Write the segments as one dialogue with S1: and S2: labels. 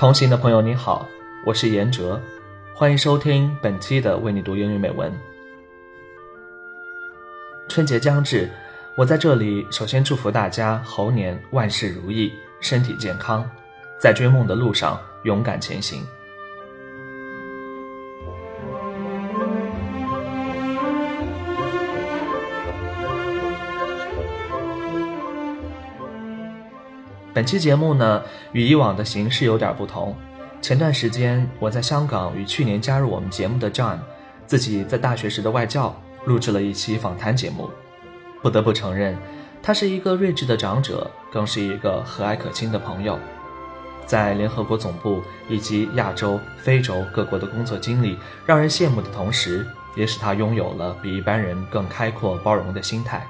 S1: 同行的朋友你好，我是严哲，欢迎收听本期的为你读英语美文。春节将至，我在这里首先祝福大家猴年万事如意，身体健康，在追梦的路上勇敢前行。本期节目呢，与以往的形式有点不同。前段时间我在香港与去年加入我们节目的 John，自己在大学时的外教录制了一期访谈节目。不得不承认，他是一个睿智的长者，更是一个和蔼可亲的朋友。在联合国总部以及亚洲、非洲各国的工作经历，让人羡慕的同时，也使他拥有了比一般人更开阔包容的心态，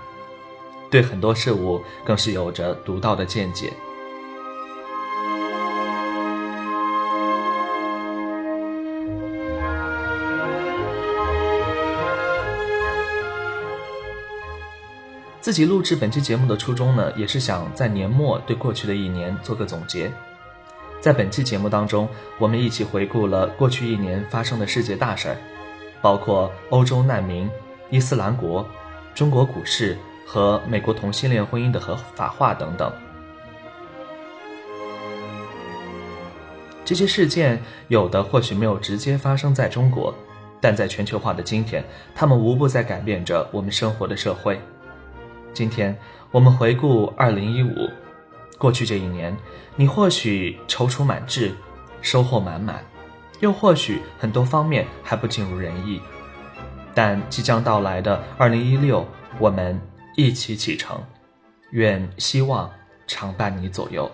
S1: 对很多事物更是有着独到的见解。自己录制本期节目的初衷呢，也是想在年末对过去的一年做个总结。在本期节目当中，我们一起回顾了过去一年发生的世界大事儿，包括欧洲难民、伊斯兰国、中国股市和美国同性恋婚姻的合法化等等。这些事件有的或许没有直接发生在中国，但在全球化的今天，他们无不在改变着我们生活的社会。今天我们回顾二零一五，过去这一年，你或许踌躇满志，收获满满，又或许很多方面还不尽如人意，但即将到来的二零一六，我们一起启程，愿希望常伴你左右。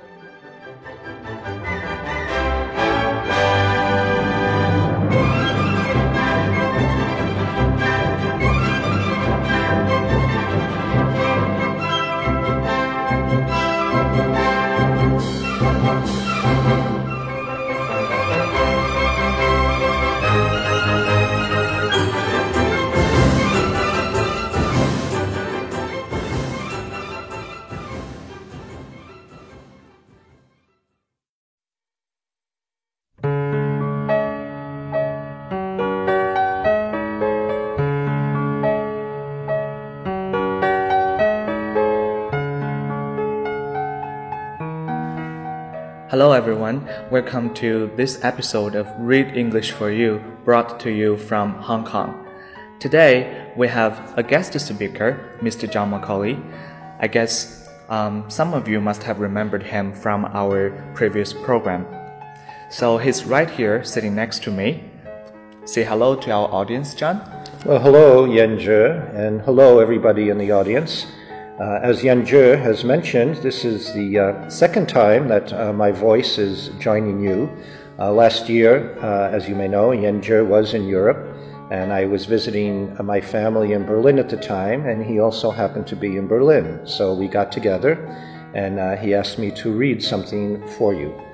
S1: Welcome to this episode of Read English for You, brought to you from Hong Kong. Today we have a guest speaker, Mr. John Macaulay. I guess um, some of you must have remembered him from our previous program. So he's right here, sitting next to me. Say hello to our audience, John.
S2: Well, hello, Yan Zhe, and hello everybody in the audience. Uh, as Yan Zhe has mentioned, this is the uh, second time that uh, my voice is joining you. Uh, last year, uh, as you may know, Yan Zhe was in Europe, and I was visiting uh, my family in Berlin at the time, and he also happened to be in Berlin. So we got together, and he asked me to read something for you.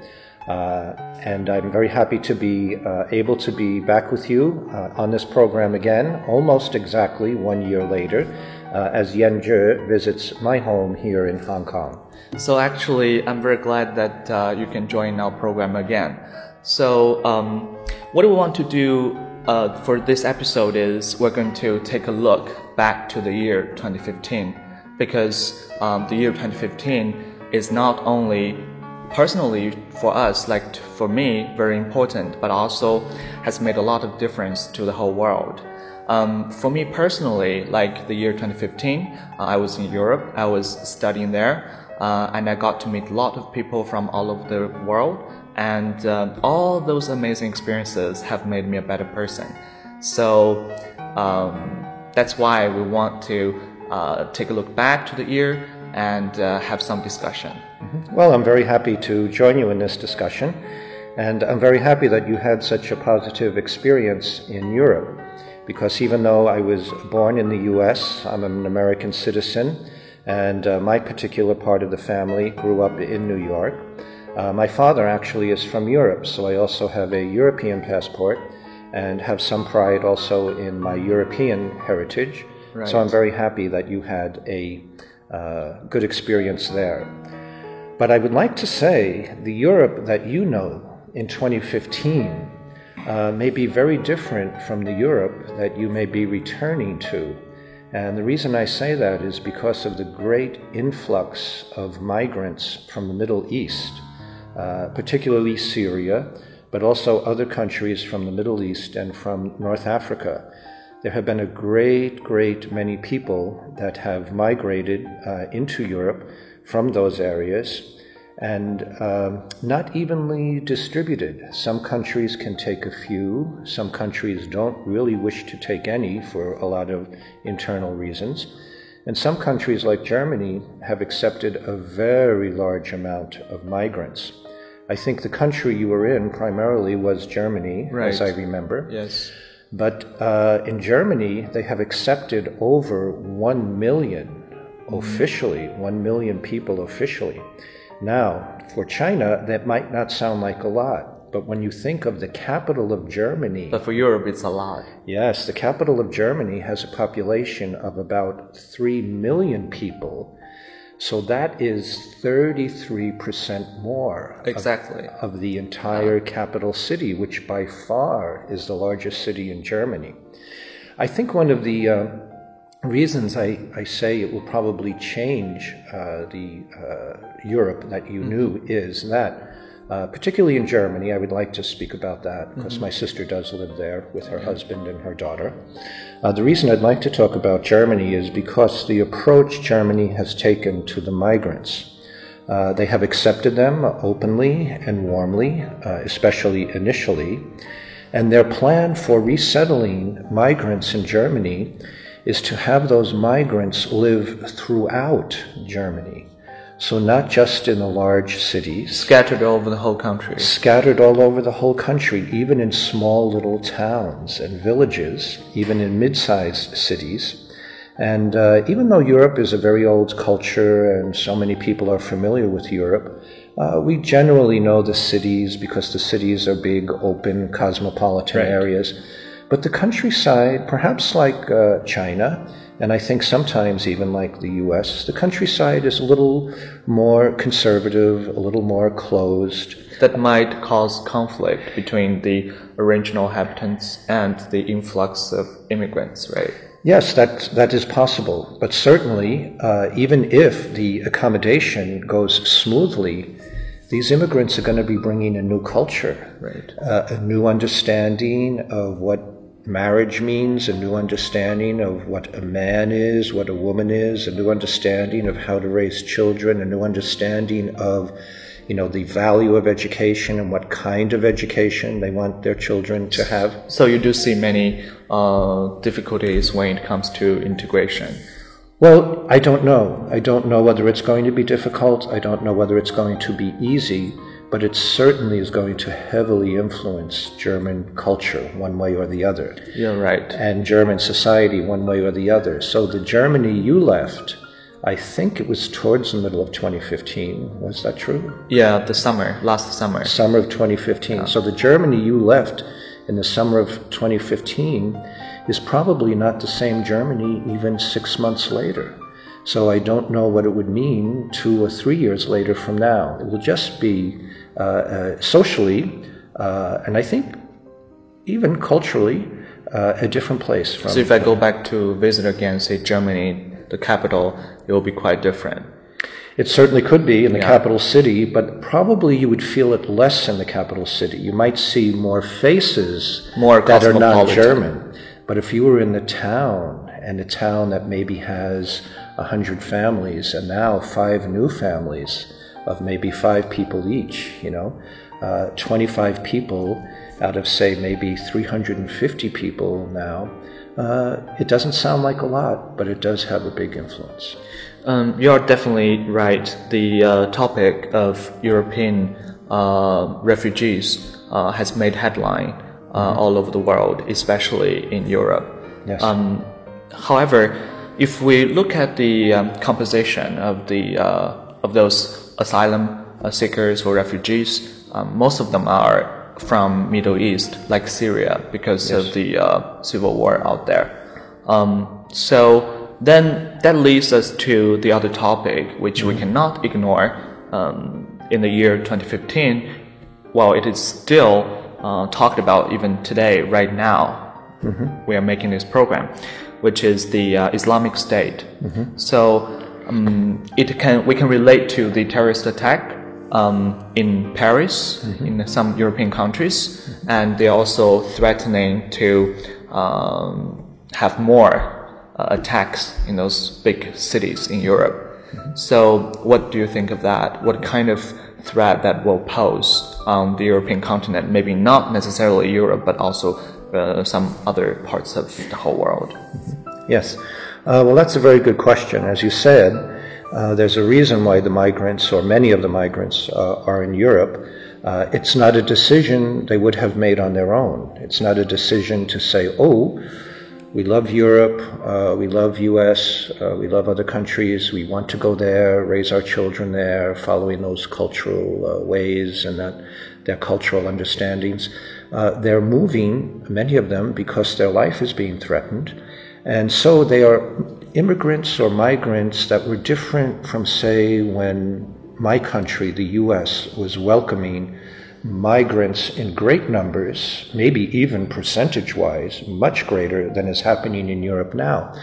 S2: And I'm very happy to be able to be back with you on this program again, almost exactly one year later uh, as Yan Zhe visits my home here in Hong Kong.
S1: So actually, I'm very glad that uh, you can join our program again. So um, what we want to do uh, for this episode is we're going to take a look back to the year 2015 because um, the year 2015 is not only personally for us, like for me, very important, but also has made a lot of difference to the whole world. Um, for me personally, like the year 2015, uh, I was in Europe, I was studying there, uh, and I got to meet a lot of people from all over the world, and uh, all those amazing experiences have made me a better person. So um, that's why we want to uh, take a look back to the year and uh, have some discussion.
S2: Mm-hmm. Well, I'm very happy to join you in this discussion, and I'm very happy that you had such a positive experience in Europe because even though I was born in the US, I'm an American citizen, and uh, my particular part of the family grew up in New York. Uh, my father actually is from Europe, so I also have a European passport and have some pride also in my European heritage. Right. So I'm very happy that you had a uh, good experience there. But I would like to say the Europe that you know in 2015 uh, may be very different from the Europe that you may be returning to. And the reason I say that is because of the great influx of migrants from the Middle East, uh, particularly Syria, but also other countries from the Middle East and from North Africa. There have been a great, great many people that have migrated uh, into Europe from those areas and um, not evenly distributed. Some countries can take a few, some countries don't really wish to take any for a lot of internal reasons. And some countries, like Germany, have accepted a very large amount of migrants. I think the country you were in primarily was Germany,
S1: right.
S2: as I remember.
S1: Yes.
S2: But uh, in Germany, they have accepted over 1 million officially, 1 million people officially. Now, for China, that might not sound like a lot, but when you think of the capital of Germany.
S1: But for Europe, it's a lot.
S2: Yes, the capital of Germany has a population of about 3 million people. So that is 33% more
S1: exactly.
S2: of, of the entire capital city, which by far is the largest city in Germany. I think one of the uh, reasons I, I say it will probably change uh, the uh, Europe that you mm-hmm. knew is that, uh, particularly in Germany, I would like to speak about that because mm-hmm. my sister does live there with her husband and her daughter. Uh, the reason I'd like to talk about Germany is because the approach Germany has taken to the migrants. Uh, they have accepted them openly and warmly, uh, especially initially, and their plan for resettling migrants in Germany is to have those migrants live throughout Germany. So, not just in the large cities,
S1: scattered all over the whole country.
S2: Scattered all over the whole country, even in small little towns and villages, even in mid sized cities. And uh, even though Europe is a very old culture and so many people are familiar with Europe, uh, we generally know the cities because the cities are big, open, cosmopolitan right. areas. But the countryside, perhaps like uh, China, and I think sometimes even like the US, the countryside is a little more conservative, a little more closed.
S1: That might cause conflict between the original inhabitants and the influx of immigrants, right?
S2: Yes, that, that is possible. But certainly, uh, even if the accommodation goes smoothly, these immigrants are going to be bringing a new culture,
S1: right.
S2: uh, a new understanding of what marriage means, a new understanding of what a man is, what a woman is, a new understanding of how to raise children, a new understanding of you know the value of education and what kind of education they want their children to have.
S1: So you do see many uh, difficulties when it comes to integration.
S2: Well, I don't know. I don't know whether it's going to be difficult. I don't know whether it's going to be easy but it certainly is going to heavily influence German culture one way or the other.
S1: You're right.
S2: And German society one way or the other. So the Germany you left, I think it was towards the middle of 2015. Was that true?
S1: Yeah, the summer, last summer.
S2: Summer of 2015. Yeah. So the Germany you left in the summer of 2015 is probably not the same Germany even six months later. So I don't know what it would mean two or three years later from now. It will just be uh, uh, socially, uh, and I think even culturally, a different place. From,
S1: so if I go back to visit again, say Germany, the capital, it will be quite different.
S2: It certainly could be in the yeah. capital city, but probably you would feel it less in the capital city. You might see more faces
S1: more
S2: that are not German. But if you were in the town, and a town that maybe has a hundred families, and now five new families, of maybe five people each, you know, uh, 25 people out of, say, maybe 350 people now. Uh, it doesn't sound like a lot, but it does have a big influence.
S1: Um, you are definitely right. The uh, topic of European uh, refugees uh, has made headline uh, mm-hmm. all over the world, especially in Europe.
S2: Yes.
S1: Um, however, if we look at the um, composition of the of those asylum uh, seekers or refugees, um, most of them are from Middle East, like Syria, because yes. of the uh, civil war out there. Um, so then that leads us to the other topic, which mm-hmm. we cannot ignore. Um, in the year 2015, well, it is still uh, talked about even today, right now. We are making this program, which is the uh, Islamic State. So um, it can we can relate to the terrorist attack um, in Paris, in some European countries, and they're also threatening to um, have more uh, attacks in those big cities in Europe. So, what do you think of that? What kind of threat that will pose on the European continent? Maybe not necessarily Europe, but also uh, some other parts of the whole world.
S2: Yes. Uh, well, that's a very good question. As you said, uh, there's a reason why the migrants, or many of the migrants, uh, are in Europe. Uh, it's not a decision they would have made on their own. It's not a decision to say, oh, we love Europe, uh, we love US, uh, we love other countries, we want to go there, raise our children there, following those cultural uh, ways and that their cultural understandings. Uh, they're moving, many of them, because their life is being threatened. And so they are immigrants or migrants that were different from, say, when my country, the US, was welcoming migrants in great numbers, maybe even percentage wise, much greater than is happening in Europe now.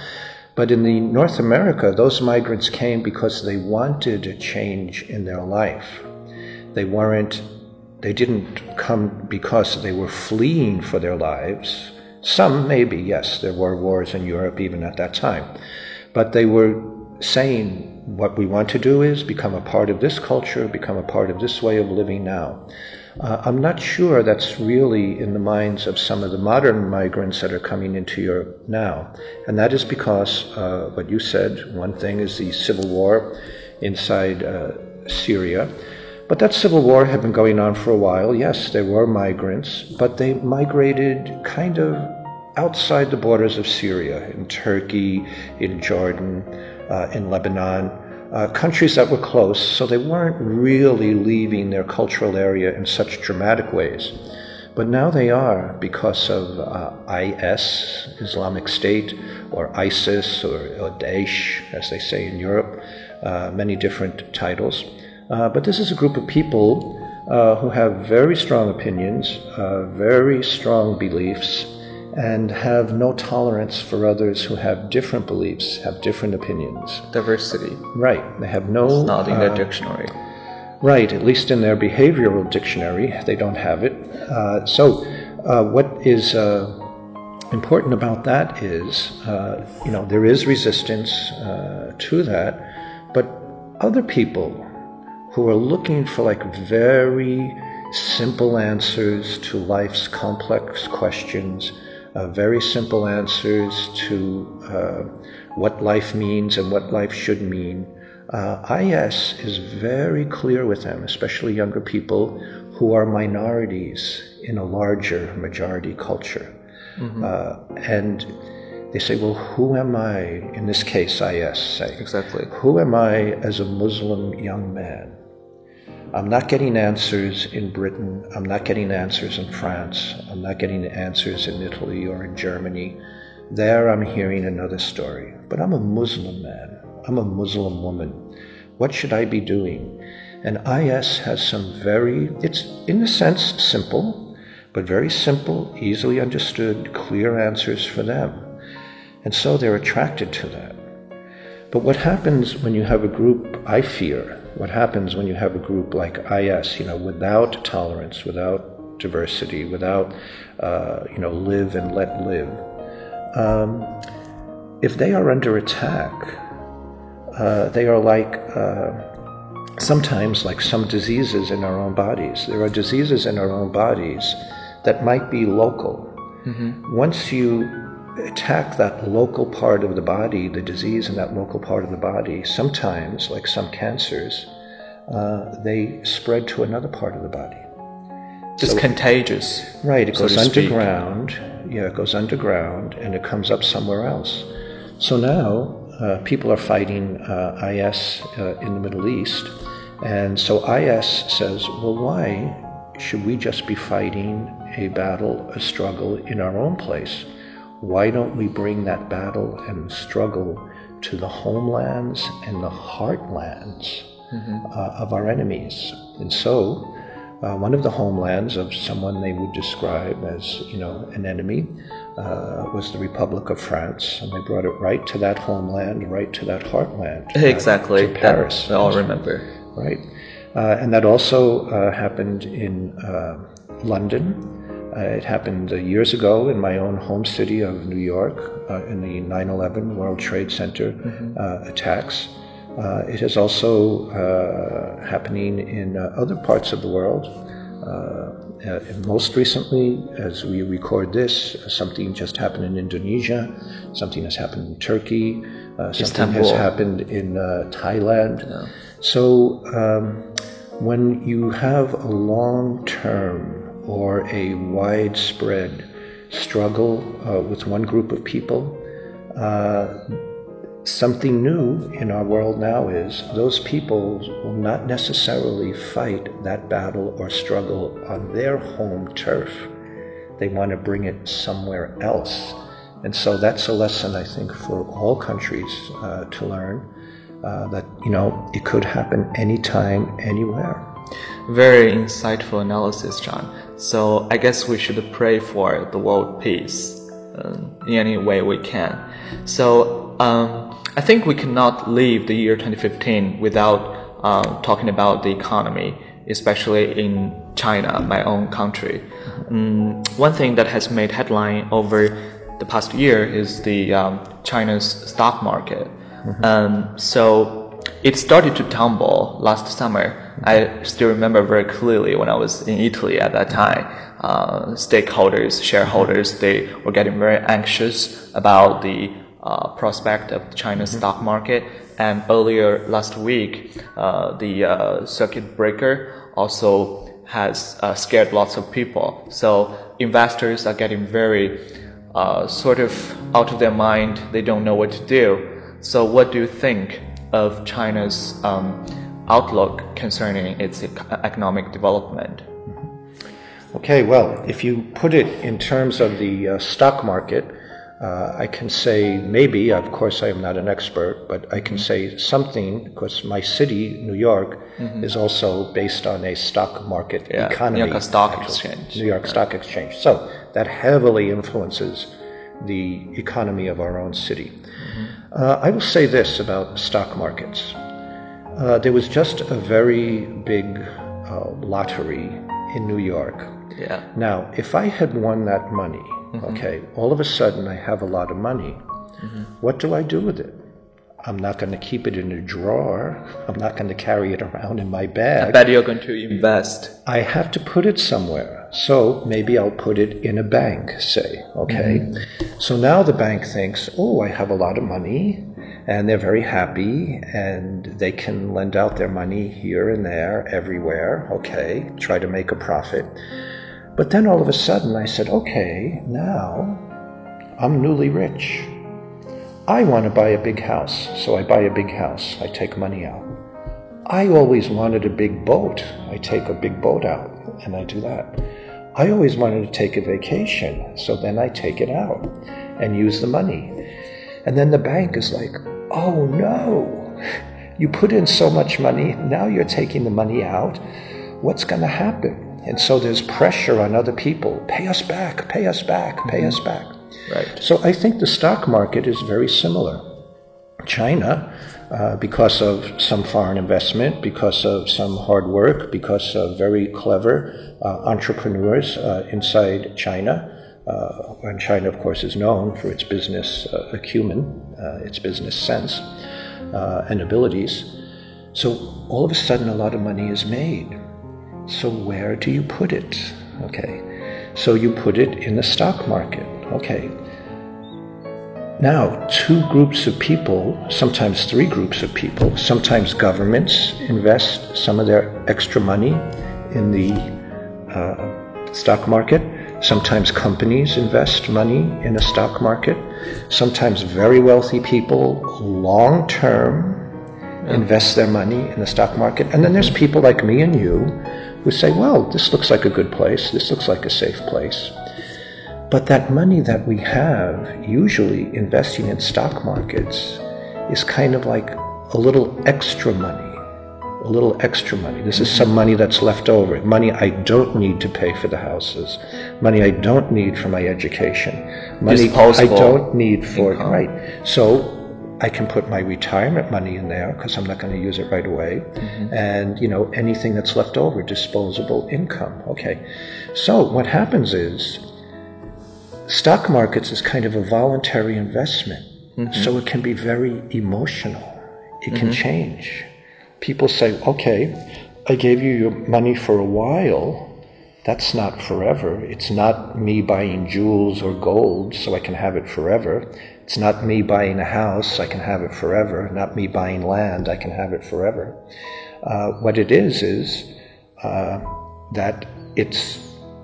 S2: But in the North America, those migrants came because they wanted a change in their life. They weren't, they didn't come because they were fleeing for their lives. Some, maybe, yes, there were wars in Europe even at that time. But they were saying, what we want to do is become a part of this culture, become a part of this way of living now. Uh, I'm not sure that's really in the minds of some of the modern migrants that are coming into Europe now. And that is because uh, what you said, one thing is the civil war inside uh, Syria. But that civil war had been going on for a while. Yes, there were migrants, but they migrated kind of outside the borders of Syria, in Turkey, in Jordan, uh, in Lebanon uh, countries that were close, so they weren't really leaving their cultural area in such dramatic ways. But now they are because of uh, IS, Islamic State, or ISIS, or, or Daesh, as they say in Europe, uh, many different titles. Uh, but this is a group of people uh, who have very strong opinions, uh, very strong beliefs, and have no tolerance for others who have different beliefs, have different opinions.
S1: Diversity.
S2: Right. They have no.
S1: It's not in their
S2: uh,
S1: dictionary.
S2: Right, at least in their behavioral dictionary, they don't have it. Uh, so, uh, what is uh, important about that is, uh, you know, there is resistance uh, to that, but other people who are looking for like very simple answers to life's complex questions, uh, very simple answers to uh, what life means and what life should mean. Uh, IS is very clear with them, especially younger people who are minorities in a larger majority culture. Uh, and they say, well, who am I, in this case, IS say,
S1: Exactly.
S2: who am I as a Muslim young man? I'm not getting answers in Britain. I'm not getting answers in France. I'm not getting answers in Italy or in Germany. There I'm hearing another story. But I'm a Muslim man. I'm a Muslim woman. What should I be doing? And IS has some very, it's in a sense simple, but very simple, easily understood, clear answers for them. And so they're attracted to that. But what happens when you have a group, I fear, what happens when you have a group like IS, you know, without tolerance, without diversity, without, uh, you know, live and let live, um, if they are under attack, uh, they are like uh, sometimes like some diseases in our own bodies. There are diseases in our own bodies that might be local. Once you attack that local part of the body, the disease in that local part of the body, sometimes, like some cancers, uh, they spread to another part of the body.
S1: It's contagious.
S2: Right, it
S1: so
S2: goes
S1: to speak.
S2: underground. Yeah, it goes underground and it comes up somewhere else. So now uh, people are fighting uh, IS uh, in the Middle East. And so IS says, well, why should we just be fighting a battle, a struggle in our own place? Why don't we bring that battle and struggle to the homelands and the heartlands uh, of our enemies? And so, uh, one of the homelands of someone they would describe as, you know, an enemy uh, was the Republic of France, and they brought it right to that homeland, right to that heartland.
S1: Exactly.
S2: To Paris.
S1: That, I all remember.
S2: Right. Uh, and that also uh, happened in uh, London. Uh, it happened years ago in my own home city of New York in the 9 11 World Trade Center mm-hmm. attacks. Uh, it is also uh, happening in uh, other parts of the world. most recently, as we record this, something just happened in Indonesia, something has happened in Turkey, something Istanbul. has happened in Thailand. Yeah. So, um, when you have a long term or a widespread struggle uh, with one group of people, uh, something new in our world now is those people will not necessarily fight that battle or struggle on their home turf. They want to bring it somewhere else. And so that's a lesson, I think, for all countries uh, to learn uh, that, you know, it could happen anytime, anywhere.
S1: Very insightful analysis, John. So I guess we should pray for the world peace um, in any way we can. So um, I think we cannot leave the year 2015 without uh, talking about the economy, especially in China, my own country. Um, one thing that has made headline over the past year is the um, China's stock market. Mm-hmm. Um, so it started to tumble last summer. I still remember very clearly when I was in Italy at that time. Uh, stakeholders, shareholders, they were getting very anxious about the uh, prospect of China's mm-hmm. stock market. And earlier last week, uh, the uh, circuit breaker also has uh, scared lots of people. So investors are getting very uh, sort of out of their mind. They don't know what to do. So, what do you think of China's um, outlook concerning its economic development?
S2: Mm-hmm. Okay, well, if you put it in terms of the uh, stock market, uh, I can say maybe, of course, I am not an expert, but I can say something because my city, New York, mm-hmm. is also based on a stock market yeah, economy.
S1: New York Stock actually. Exchange.
S2: New York right. Stock Exchange. So that heavily influences the economy of our own city. Mm-hmm. Uh, I will say this about stock markets. Uh, there was just a very big uh, lottery in New York.
S1: Yeah.
S2: Now, if I had won that money, Mm-hmm. Okay, all of a sudden I have a lot of money. Mm-hmm. What do I do with it? I'm not going to keep it in a drawer. I'm not going to carry it around in my bag.
S1: I bet you're going to invest.
S2: I have to put it somewhere. So maybe I'll put it in a bank, say. Okay. Mm-hmm. So now the bank thinks, oh, I have a lot of money. And they're very happy and they can lend out their money here and there, everywhere. Okay. Try to make a profit. But then all of a sudden I said, okay, now I'm newly rich. I want to buy a big house, so I buy a big house. I take money out. I always wanted a big boat. I take a big boat out and I do that. I always wanted to take a vacation, so then I take it out and use the money. And then the bank is like, oh no, you put in so much money, now you're taking the money out. What's going to happen? And so there's pressure on other people pay us back, pay us back, pay mm-hmm. us back.
S1: Right.
S2: So I think the stock market is very similar. China, uh, because of some foreign investment, because of some hard work, because of very clever uh, entrepreneurs uh, inside China, uh, and China, of course, is known for its business uh, acumen, uh, its business sense, and abilities. So all of a sudden, a lot of money is made. So where do you put it? Okay. So you put it in the stock market. Okay. Now, two groups of people, sometimes three groups of people, sometimes governments invest some of their extra money in the uh, stock market. Sometimes companies invest money in a stock market. Sometimes very wealthy people, long term, invest their money in the stock market. And then there's people like me and you who say, well, this looks like a good place, this looks like a safe place. But that money that we have, usually investing in stock markets, is kind of like a little extra money a little extra money. This is some money that's left over. Money I don't need to pay for the houses. Money I don't need for my education. Money I don't need for
S1: income.
S2: right. So I can put my retirement money in there because I'm not going to use it right away. Mm-hmm. And, you know, anything that's left over, disposable income. Okay. So what happens is stock markets is kind of a voluntary investment. So it can be very emotional. It can change. People say, okay, I gave you your money for a while. That's not forever. It's not me buying jewels or gold so I can have it forever. It's not me buying a house, I can have it forever. Not me buying land, I can have it forever. Uh, what it is, is uh, that it's,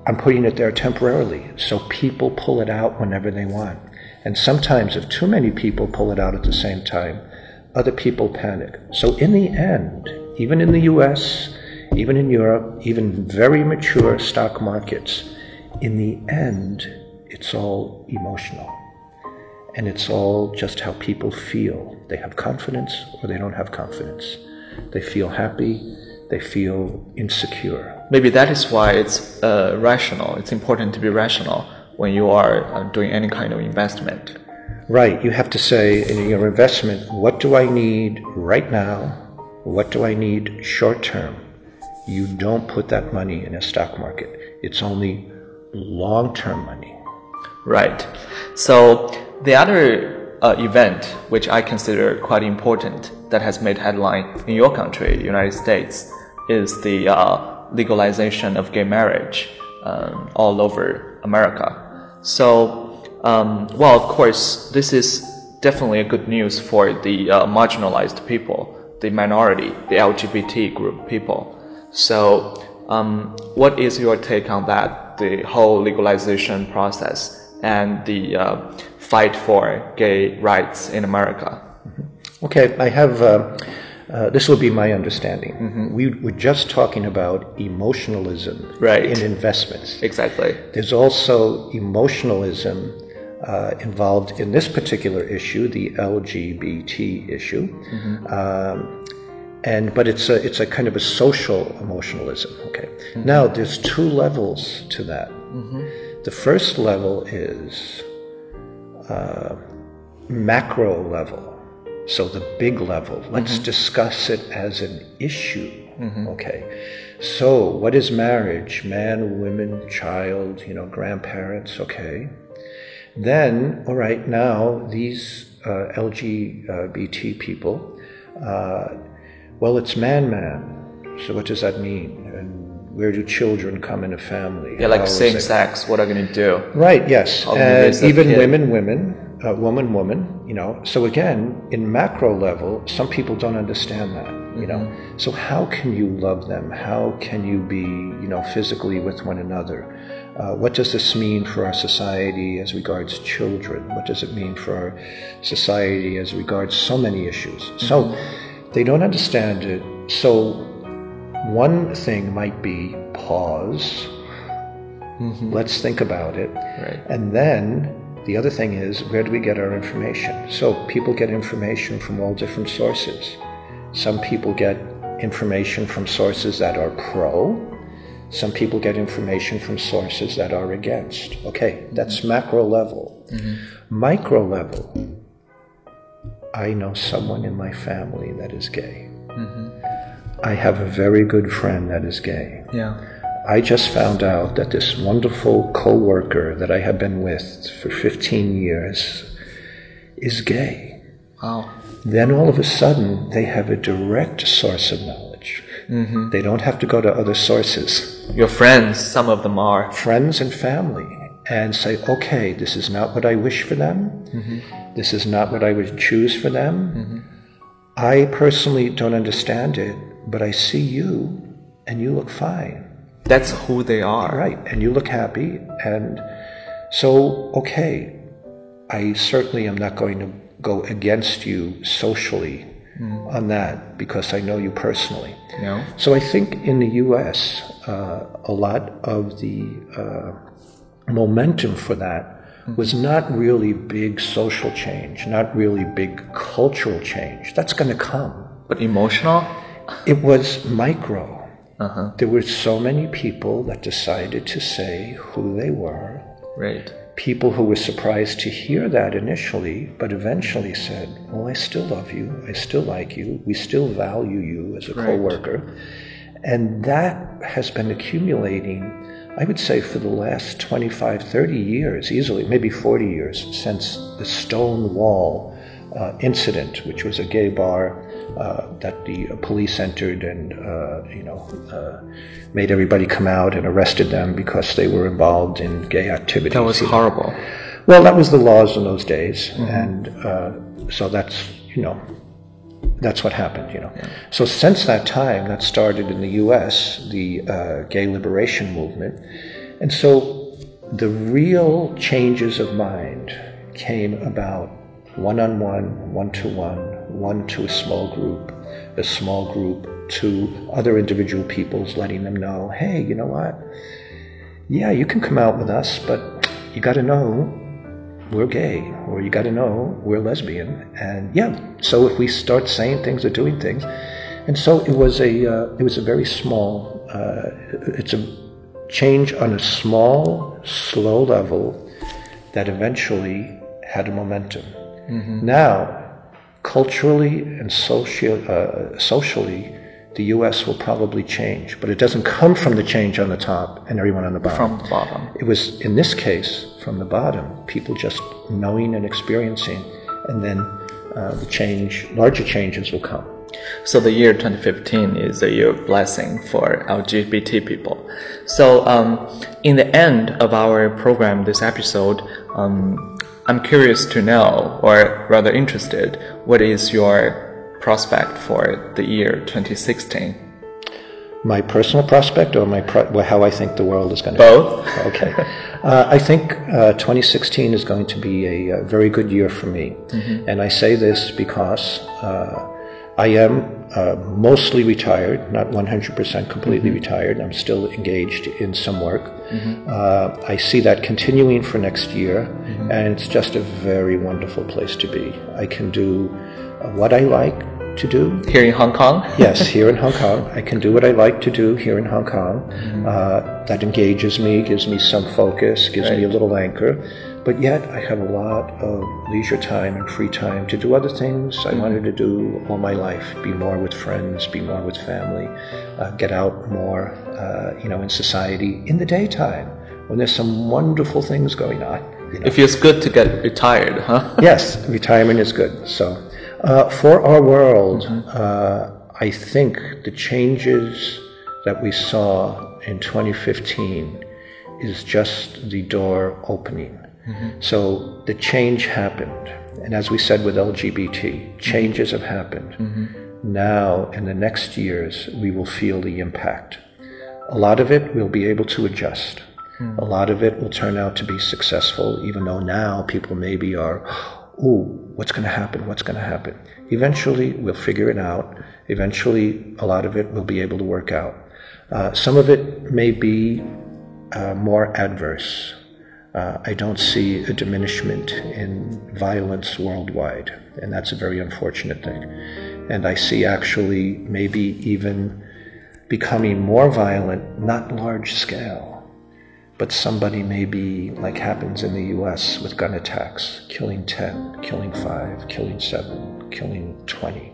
S2: I'm putting it there temporarily so people pull it out whenever they want. And sometimes, if too many people pull it out at the same time, other people panic. So, in the end, even in the US, even in Europe, even very mature stock markets, in the end, it's all emotional. And it's all just how people feel. They have confidence or they don't have confidence. They feel happy, they feel insecure.
S1: Maybe that is why it's uh, rational. It's important to be rational when you are uh, doing any kind of investment.
S2: Right, you have to say in your investment, what do I need right now? What do I need short term? You don't put that money in a stock market. It's only long term money.
S1: Right. So the other uh, event, which I consider quite important, that has made headline in your country, United States, is the uh, legalization of gay marriage um, all over America. So, um, well, of course, this is definitely a good news for the uh, marginalized people, the minority, the LGBT group people. So, um, what is your take on that? The whole legalization process and the uh, fight for gay rights in America.
S2: Okay, I have, uh, this will be my understanding. We were just talking about emotionalism
S1: Right.
S2: in investments.
S1: Exactly.
S2: There's also emotionalism uh, involved in this particular issue, the LGBT issue, um, and but it's a it's a kind of a social emotionalism. Okay. Now there's two levels to that. The first level is uh, macro level, so the big level. Let's discuss it as an issue. Okay. So, what is marriage? Man, women, child, you know, grandparents, okay. Then, all right, now these uh, LGBT people, uh, well, it's man man. So, what does that mean? And where do children come in a family?
S1: Yeah, like
S2: How
S1: same sex. What are you going to do?
S2: Right, yes.
S1: How do you
S2: And even
S1: kid?
S2: women, women, uh, woman, woman, you know. So again, in macro level, some people don't understand that, you know.
S1: Mm-hmm.
S2: So how can you love them? How can you be, you know, physically with one another? Uh, what does this mean for our society as regards children? What does it mean for our society as regards so many issues? So
S1: Mm-hmm.
S2: they don't understand it. So one thing might be pause. Let's think about it.
S1: Right.
S2: And then the other thing is, where do we get our information? So people get information from all different sources. Some people get information from sources that are pro. Some people get information from sources that are against. Okay, that's mm-hmm. macro level. Mm-hmm. Micro level, I know someone in my family that is gay. Mm-hmm. I have a very good friend that is gay.
S1: Yeah.
S2: I just found out that this wonderful coworker that I have been with for 15 years is gay.
S1: Wow.
S2: Then all of a sudden, they have a direct source of knowledge. Mm-hmm. They don't have to go to other sources,
S1: Your friends, some of them are.
S2: friends and family, and say, okay, this is not what I wish for them. This is not what I would choose for them. I personally don't understand it, but I see you, and you look fine.
S1: That's who they are.
S2: Right, and you look happy, and so, okay, I certainly am not going to go against you socially on that because I know you personally.
S1: Yeah.
S2: So I think in the US, uh, a lot of the uh, momentum for that was not really big social change, not really big cultural change. That's going to come.
S1: But emotional?
S2: It was micro.
S1: Uh-huh.
S2: There were so many people that decided to say who they were.
S1: Right.
S2: People who were surprised to hear that initially, but eventually said, Well, I still love you. I still like you. We still value you as a
S1: Right.
S2: co worker. And that has been accumulating, I would say, for the last 25, 30 years, easily, maybe 40 years, since the Stonewall uh, incident, which was a gay bar that the uh, police entered and, uh, you know, uh, made everybody come out and arrested them because they were involved in gay activities.
S1: That was horrible.
S2: Well, that was the laws in those days, and uh, so that's you know that's what happened. You know, so since that time, that started in the U.S. the uh, gay liberation movement, and so the real changes of mind came about one-on-one, one-to-one, one to a small group, a small group to other individual peoples, letting them know, hey, you know what? Yeah, you can come out with us, but you got to know we're gay or you got to know we're lesbian. And yeah so if we start saying things or doing things and so it was a uh, it was a very small uh, it's a change on a small slow level that eventually had a momentum. Now culturally and social, uh, socially the us will probably change but it doesn't come from the change on the top and everyone on the bottom
S1: From the bottom.
S2: it was, in this case, from the bottom, people just knowing and experiencing, and then uh, the change, larger changes will come.
S1: So the year 2015 is a year of blessing for LGBT people. So um, in the end of our program, this episode, um, I'm curious to know, or rather interested, what is your prospect for the year 2016?
S2: My personal prospect, or my pro- well, how I think the world is going to.
S1: Both.
S2: Okay. Uh, I think uh, 2016 is going to be a, uh very good year for me. And I say this because uh, I am uh, mostly retired, not 100% completely retired. I'm still engaged in some work. Uh, I see that continuing for next year, and it's just a very wonderful place to be. I can do what I like to do
S1: Here in Hong Kong?
S2: yes, here in Hong Kong. I can do what I like to do here in Hong Kong. Uh, that engages me, gives me some focus, gives me a little anchor. But yet, I have a lot of leisure time and free time to do other things I wanted to do all my life. Be more with friends, be more with family, uh, get out more, uh, you know, in society in the daytime when there's some wonderful things going on. You know?
S1: It feels good to get retired, huh?
S2: yes, retirement is good. So, uh, for our world, uh, I think the changes that we saw in 2015 is just the door opening. So the change happened. And as we said with LGBT, changes have happened. Now, in the next years, we will feel the impact. A lot of it we'll be able to adjust. A lot of it will turn out to be successful, even though now people maybe are, ooh, what's going to happen? What's going to happen? Eventually, we'll figure it out. Eventually, a lot of it will be able to work out. Uh, some of it may be uh, more adverse. Uh, I don't see a diminishment in violence worldwide, and that's a very unfortunate thing. And I see actually maybe even becoming more violent, not large scale, but somebody maybe, like happens in the US with gun attacks, killing 10, killing 5, killing 7, killing 20.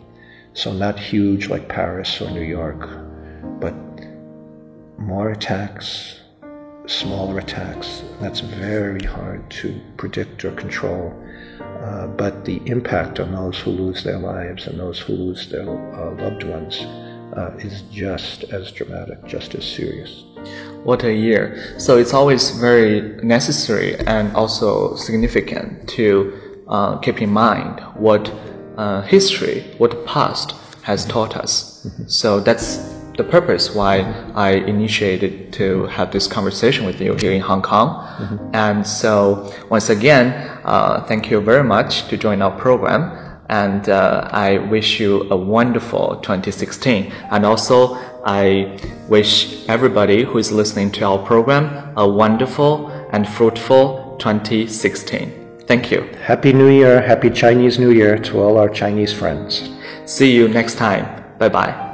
S2: So not huge like Paris or New York, but more attacks, smaller attacks. That's very hard to predict or control. Uh, but the impact on those who lose their lives and those who lose their uh, loved ones uh, is just as dramatic, just as serious.
S1: What a year. So it's always very necessary and also significant to uh, keep in mind what uh, history, what the past has taught us. So that's the purpose why I initiated to have this conversation with you here in Hong Kong. And so once again, uh, thank you very much to join our program. And uh, I wish you a wonderful 2016. And also, I wish everybody who is listening to our program a wonderful and fruitful 2016. Thank you.
S2: Happy New Year, Happy Chinese New Year to all our Chinese friends.
S1: See you next time. Bye bye.